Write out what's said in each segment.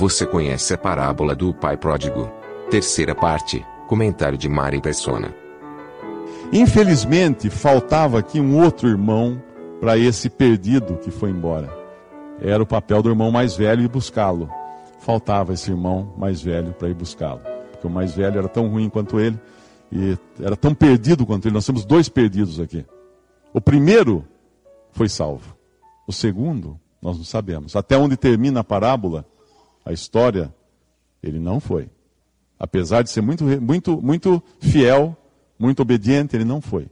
Você conhece a parábola do pai pródigo? Terceira parte, comentário de Mari Persona. Infelizmente, faltava aqui um outro irmão para esse perdido que foi embora. Era o papel do irmão mais velho ir buscá-lo. Faltava esse irmão mais velho para ir buscá-lo. Porque o mais velho era tão ruim quanto ele e era tão perdido quanto ele. Nós temos dois perdidos aqui. O primeiro foi salvo. O segundo, nós não sabemos. Até onde termina a parábola, a história, ele não foi. Apesar de ser muito, muito, muito fiel, muito obediente, ele não foi.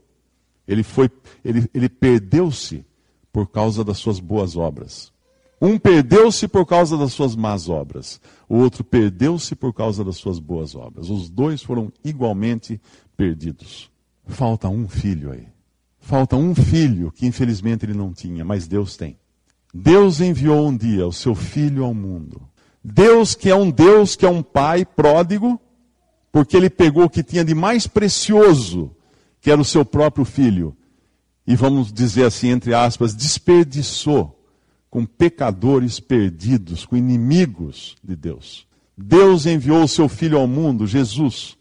Ele foi, ele, ele perdeu-se por causa das suas boas obras. Um perdeu-se por causa das suas más obras, o outro perdeu-se por causa das suas boas obras. Os dois foram igualmente perdidos. Falta um filho aí. Falta um filho que infelizmente ele não tinha, mas Deus tem. Deus enviou um dia o seu filho ao mundo. Deus que é um Deus, que é um pai pródigo, porque ele pegou o que tinha de mais precioso, que era o seu próprio filho, e vamos dizer assim, entre aspas, desperdiçou com pecadores perdidos, com inimigos de Deus. Deus enviou o seu filho ao mundo, Jesus,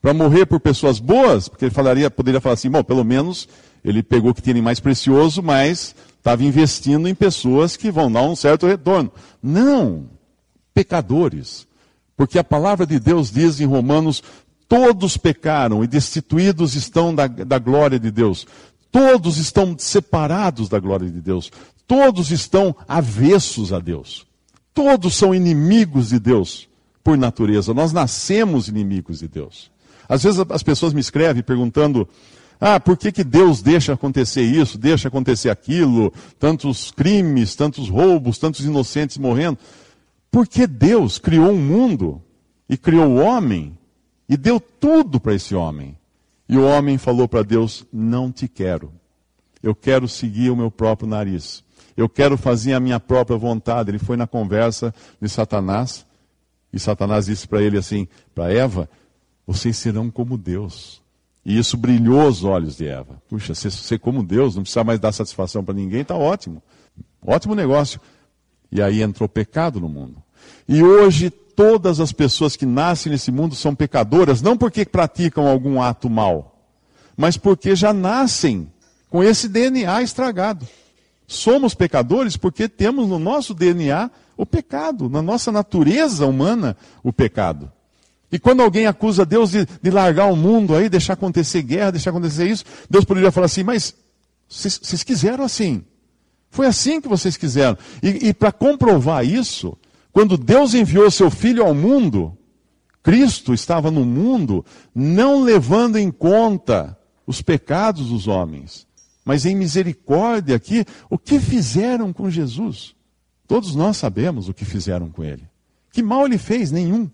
para morrer por pessoas boas, porque ele falaria, poderia falar assim, bom, pelo menos ele pegou o que tinha de mais precioso, mas estava investindo em pessoas que vão dar um certo retorno. Não, pecadores. Porque a palavra de Deus diz em Romanos: todos pecaram e destituídos estão da, da glória de Deus. Todos estão separados da glória de Deus. Todos estão avessos a Deus. Todos são inimigos de Deus por natureza. Nós nascemos inimigos de Deus. Às vezes as pessoas me escrevem perguntando: ah, por que, que Deus deixa acontecer isso, deixa acontecer aquilo, tantos crimes, tantos roubos, tantos inocentes morrendo? Porque Deus criou um mundo e criou o homem e deu tudo para esse homem. E o homem falou para Deus: Não te quero. Eu quero seguir o meu próprio nariz. Eu quero fazer a minha própria vontade. Ele foi na conversa de Satanás. E Satanás disse para ele assim, para Eva: Vocês serão como Deus. E isso brilhou os olhos de Eva. Puxa, ser, ser como Deus, não precisa mais dar satisfação para ninguém, está ótimo. Ótimo negócio. E aí entrou pecado no mundo. E hoje todas as pessoas que nascem nesse mundo são pecadoras, não porque praticam algum ato mal, mas porque já nascem com esse DNA estragado. Somos pecadores porque temos no nosso DNA o pecado, na nossa natureza humana o pecado. E quando alguém acusa Deus de, de largar o mundo aí, deixar acontecer guerra, deixar acontecer isso, Deus poderia falar assim, mas vocês quiseram assim. Foi assim que vocês quiseram. E, e para comprovar isso, quando Deus enviou seu Filho ao mundo, Cristo estava no mundo não levando em conta os pecados dos homens, mas em misericórdia aqui, o que fizeram com Jesus? Todos nós sabemos o que fizeram com ele. Que mal ele fez? Nenhum.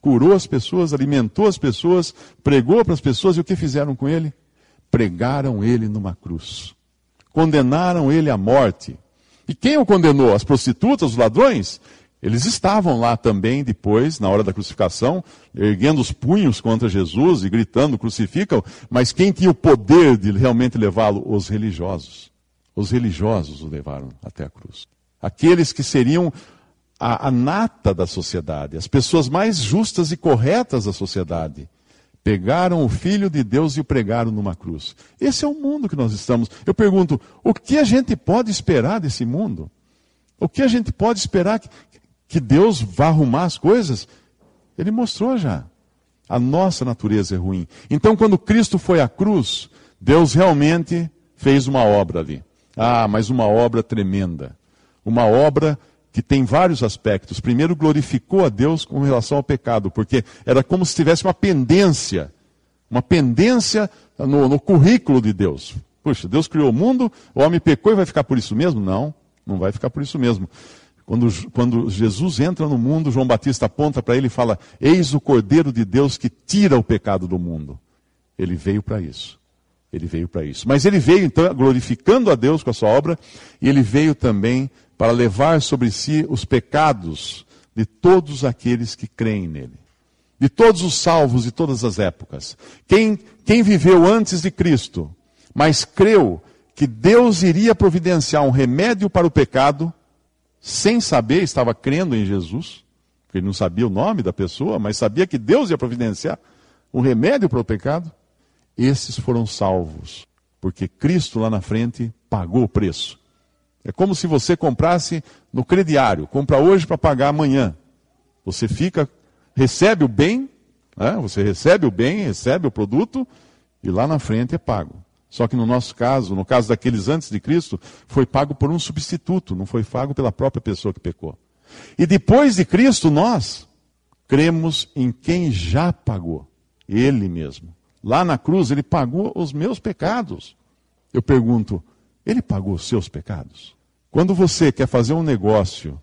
Curou as pessoas, alimentou as pessoas, pregou para as pessoas e o que fizeram com ele? Pregaram ele numa cruz. Condenaram ele à morte. E quem o condenou? As prostitutas, os ladrões? Eles estavam lá também depois, na hora da crucificação, erguendo os punhos contra Jesus e gritando: crucificam. Mas quem tinha o poder de realmente levá-lo? Os religiosos. Os religiosos o levaram até a cruz. Aqueles que seriam a, a nata da sociedade, as pessoas mais justas e corretas da sociedade. Pegaram o Filho de Deus e o pregaram numa cruz. Esse é o mundo que nós estamos. Eu pergunto: o que a gente pode esperar desse mundo? O que a gente pode esperar que, que Deus vá arrumar as coisas? Ele mostrou já. A nossa natureza é ruim. Então, quando Cristo foi à cruz, Deus realmente fez uma obra ali. Ah, mas uma obra tremenda. Uma obra que tem vários aspectos. Primeiro, glorificou a Deus com relação ao pecado, porque era como se tivesse uma pendência, uma pendência no, no currículo de Deus. Puxa, Deus criou o mundo, o homem pecou e vai ficar por isso mesmo? Não. Não vai ficar por isso mesmo. Quando, quando Jesus entra no mundo, João Batista aponta para ele e fala: Eis o Cordeiro de Deus que tira o pecado do mundo. Ele veio para isso. Ele veio para isso. Mas ele veio então glorificando a Deus com a sua obra, e ele veio também para levar sobre si os pecados de todos aqueles que creem nele. De todos os salvos de todas as épocas. Quem, quem viveu antes de Cristo, mas creu que Deus iria providenciar um remédio para o pecado, sem saber, estava crendo em Jesus, porque ele não sabia o nome da pessoa, mas sabia que Deus ia providenciar um remédio para o pecado. Esses foram salvos, porque Cristo lá na frente pagou o preço. É como se você comprasse no crediário, compra hoje para pagar amanhã. Você fica, recebe o bem, né? você recebe o bem, recebe o produto, e lá na frente é pago. Só que no nosso caso, no caso daqueles antes de Cristo, foi pago por um substituto, não foi pago pela própria pessoa que pecou. E depois de Cristo, nós cremos em quem já pagou, Ele mesmo. Lá na cruz, Ele pagou os meus pecados. Eu pergunto, Ele pagou os seus pecados? Quando você quer fazer um negócio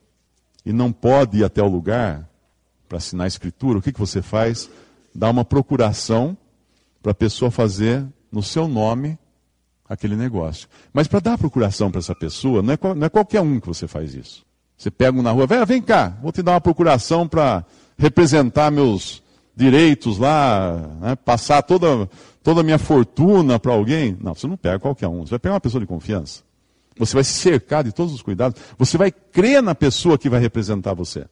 e não pode ir até o lugar para assinar a escritura, o que, que você faz? Dá uma procuração para a pessoa fazer no seu nome aquele negócio. Mas para dar procuração para essa pessoa, não é, não é, qualquer um que você faz isso. Você pega um na rua, vem, vem cá, vou te dar uma procuração para representar meus direitos lá, né, passar toda, toda a minha fortuna para alguém. Não, você não pega qualquer um, você vai pegar uma pessoa de confiança. Você vai se cercar de todos os cuidados. Você vai crer na pessoa que vai representar você.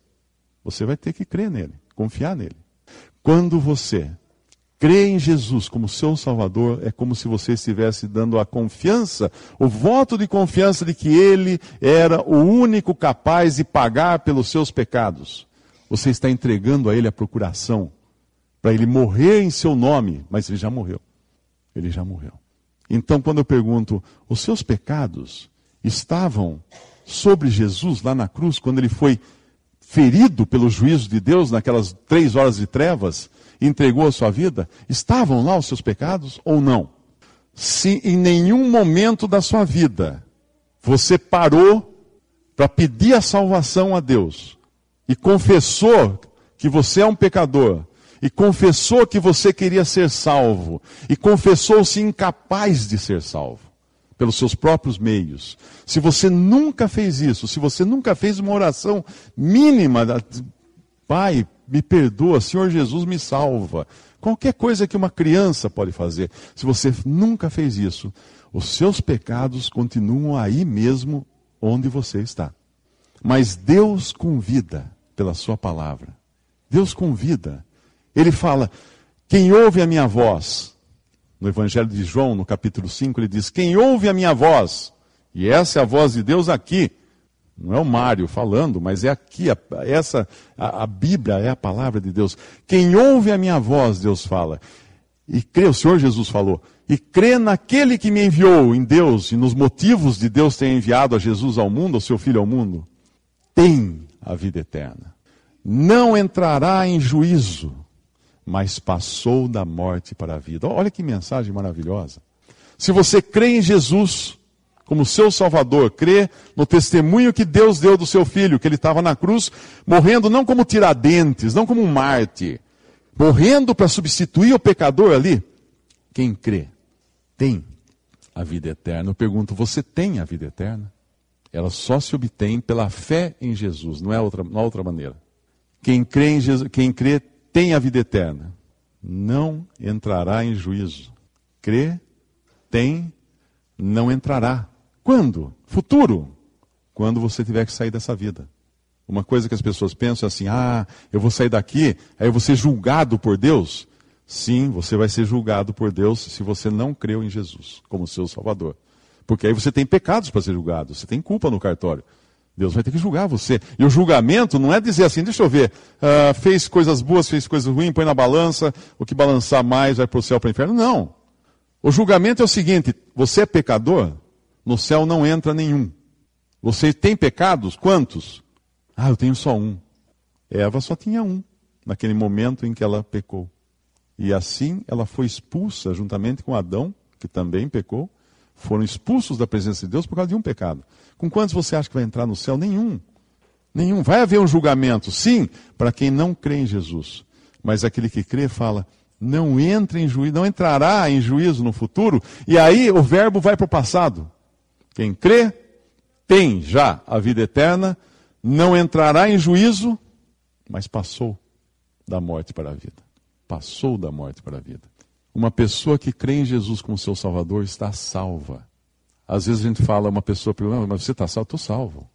Você vai ter que crer nele, confiar nele. Quando você Crer em Jesus como seu Salvador é como se você estivesse dando a confiança, o voto de confiança de que Ele era o único capaz de pagar pelos seus pecados. Você está entregando a Ele a procuração para Ele morrer em seu nome, mas Ele já morreu. Ele já morreu. Então, quando eu pergunto, os seus pecados estavam sobre Jesus lá na cruz, quando Ele foi ferido pelo juízo de Deus naquelas três horas de trevas? entregou a sua vida, estavam lá os seus pecados ou não? Se em nenhum momento da sua vida você parou para pedir a salvação a Deus e confessou que você é um pecador, e confessou que você queria ser salvo, e confessou-se incapaz de ser salvo pelos seus próprios meios. Se você nunca fez isso, se você nunca fez uma oração mínima, Pai, me perdoa, Senhor Jesus me salva. Qualquer coisa que uma criança pode fazer. Se você nunca fez isso, os seus pecados continuam aí mesmo onde você está. Mas Deus convida pela sua palavra. Deus convida. Ele fala: quem ouve a minha voz, no Evangelho de João, no capítulo 5, ele diz: Quem ouve a minha voz, e essa é a voz de Deus aqui, não é o Mário falando, mas é aqui, a, essa, a, a, Bíblia é a palavra de Deus. Quem ouve a minha voz, Deus fala, e crê, o Senhor Jesus falou, e crê naquele que me enviou, em Deus, e nos motivos de Deus ter enviado a Jesus ao mundo, ao seu Filho ao mundo, tem a vida eterna. Não entrará em juízo, mas passou da morte para a vida. Olha que mensagem maravilhosa. Se você crê em Jesus, como seu Salvador, crê no testemunho que Deus deu do seu filho, que ele estava na cruz, morrendo não como tiradentes, não como um Marte, morrendo para substituir o pecador ali. Quem crê tem a vida eterna. Eu pergunto, você tem a vida eterna? Ela só se obtém pela fé em Jesus, não é outra, não outra maneira. Quem crê em Jesus, quem crê tem a vida eterna. Não entrará em juízo. Crê, tem, não entrará. Quando? Futuro. Quando você tiver que sair dessa vida. Uma coisa que as pessoas pensam é assim: ah, eu vou sair daqui, aí eu vou ser julgado por Deus. Sim, você vai ser julgado por Deus se você não creu em Jesus como seu Salvador. Porque aí você tem pecados para ser julgado, você tem culpa no cartório. Deus vai ter que julgar você. E o julgamento não é dizer assim, deixa eu ver, uh, fez coisas boas, fez coisas ruins, põe na balança, o que balançar mais vai para o céu, para o inferno. Não. O julgamento é o seguinte: você é pecador, no céu não entra nenhum. Você tem pecados? Quantos? Ah, eu tenho só um. Eva só tinha um, naquele momento em que ela pecou. E assim ela foi expulsa juntamente com Adão, que também pecou, foram expulsos da presença de Deus por causa de um pecado. Com quantos você acha que vai entrar no céu? Nenhum. Nenhum. Vai haver um julgamento, sim, para quem não crê em Jesus. Mas aquele que crê fala, não entra em juízo, não entrará em juízo no futuro. E aí o verbo vai para o passado. Quem crê tem já a vida eterna, não entrará em juízo, mas passou da morte para a vida. Passou da morte para a vida. Uma pessoa que crê em Jesus como seu Salvador está salva. Às vezes a gente fala, uma pessoa pergunta, mas você está salvo? Estou salvo.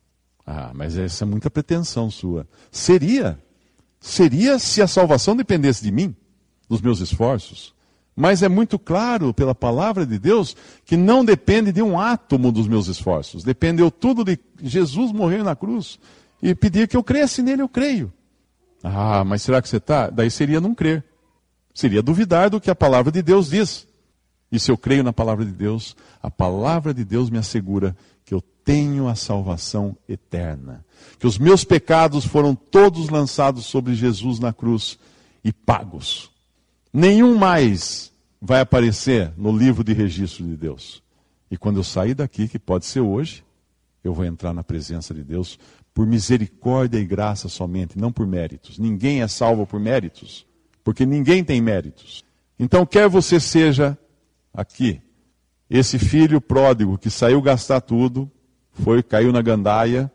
Ah, mas essa é muita pretensão sua. Seria. Seria se a salvação dependesse de mim, dos meus esforços. Mas é muito claro pela palavra de Deus que não depende de um átomo dos meus esforços. Dependeu tudo de Jesus morrer na cruz e pedir que eu cresça nele, eu creio. Ah, mas será que você está? Daí seria não crer. Seria duvidar do que a palavra de Deus diz. E se eu creio na palavra de Deus, a palavra de Deus me assegura que eu tenho a salvação eterna. Que os meus pecados foram todos lançados sobre Jesus na cruz e pagos. Nenhum mais vai aparecer no livro de registro de Deus. E quando eu sair daqui, que pode ser hoje, eu vou entrar na presença de Deus por misericórdia e graça somente, não por méritos. Ninguém é salvo por méritos porque ninguém tem méritos. Então, quer você seja aqui, esse filho pródigo que saiu gastar tudo, foi, caiu na gandaia,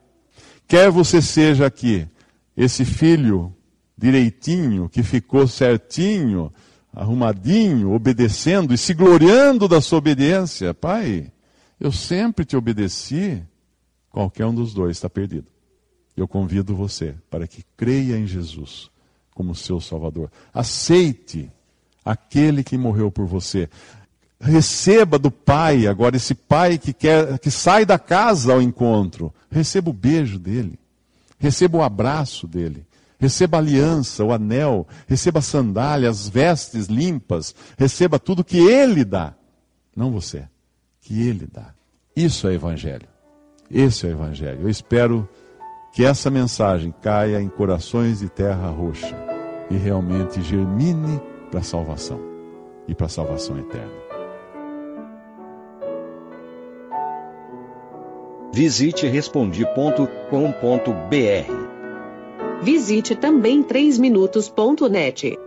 quer você seja aqui, esse filho direitinho, que ficou certinho, arrumadinho, obedecendo e se gloriando da sua obediência, pai, eu sempre te obedeci, qualquer um dos dois está perdido. Eu convido você para que creia em Jesus como seu Salvador. Aceite aquele que morreu por você. Receba do Pai, agora esse Pai que quer que sai da casa ao encontro. Receba o beijo dele. Receba o abraço dele. Receba a aliança, o anel, receba a sandália, as vestes limpas, receba tudo que ele dá. Não você, que ele dá. Isso é evangelho. Esse é o evangelho. Eu espero que essa mensagem caia em corações de terra roxa e realmente germine para a salvação e para a salvação eterna. Visite respondi.com.br. Visite também 3minutos.net.